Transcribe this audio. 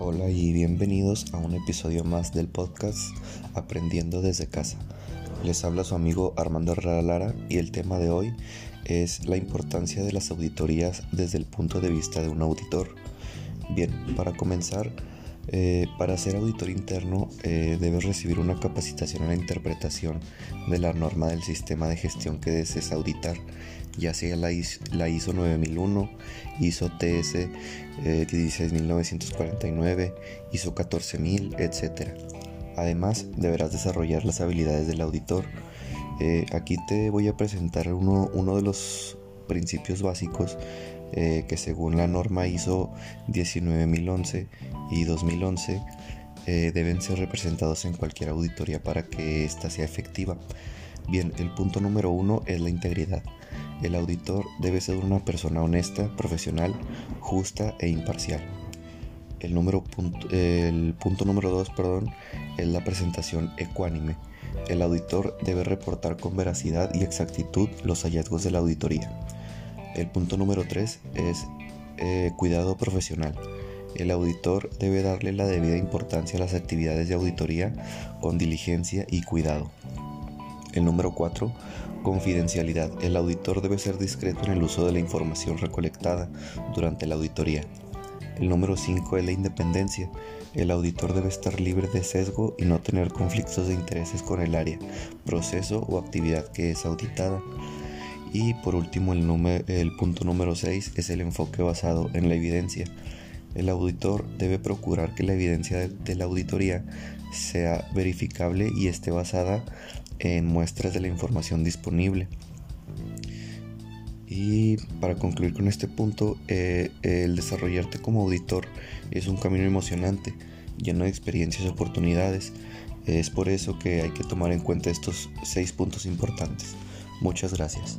Hola y bienvenidos a un episodio más del podcast Aprendiendo desde casa. Les habla su amigo Armando Herrera Lara y el tema de hoy es la importancia de las auditorías desde el punto de vista de un auditor. Bien, para comenzar, eh, para ser auditor interno eh, debes recibir una capacitación en la interpretación de la norma del sistema de gestión que desees auditar ya sea la ISO, la ISO 9001, ISO TS 16949, ISO 14000, etc. Además, deberás desarrollar las habilidades del auditor. Eh, aquí te voy a presentar uno de los principios básicos eh, que según la norma ISO 19011 y 2011 eh, deben ser representados en cualquier auditoría para que ésta sea efectiva. Bien, el punto número uno es la integridad. El auditor debe ser una persona honesta, profesional, justa e imparcial. El, número punto, el punto número dos perdón, es la presentación ecuánime. El auditor debe reportar con veracidad y exactitud los hallazgos de la auditoría. El punto número 3 es eh, cuidado profesional. El auditor debe darle la debida importancia a las actividades de auditoría con diligencia y cuidado. El número 4 Confidencialidad. El auditor debe ser discreto en el uso de la información recolectada durante la auditoría. El número 5 es la independencia. El auditor debe estar libre de sesgo y no tener conflictos de intereses con el área, proceso o actividad que es auditada. Y por último, el, el punto número 6 es el enfoque basado en la evidencia. El auditor debe procurar que la evidencia de la auditoría sea verificable y esté basada en muestras de la información disponible. Y para concluir con este punto, eh, el desarrollarte como auditor es un camino emocionante, lleno de experiencias y oportunidades. Es por eso que hay que tomar en cuenta estos seis puntos importantes. Muchas gracias.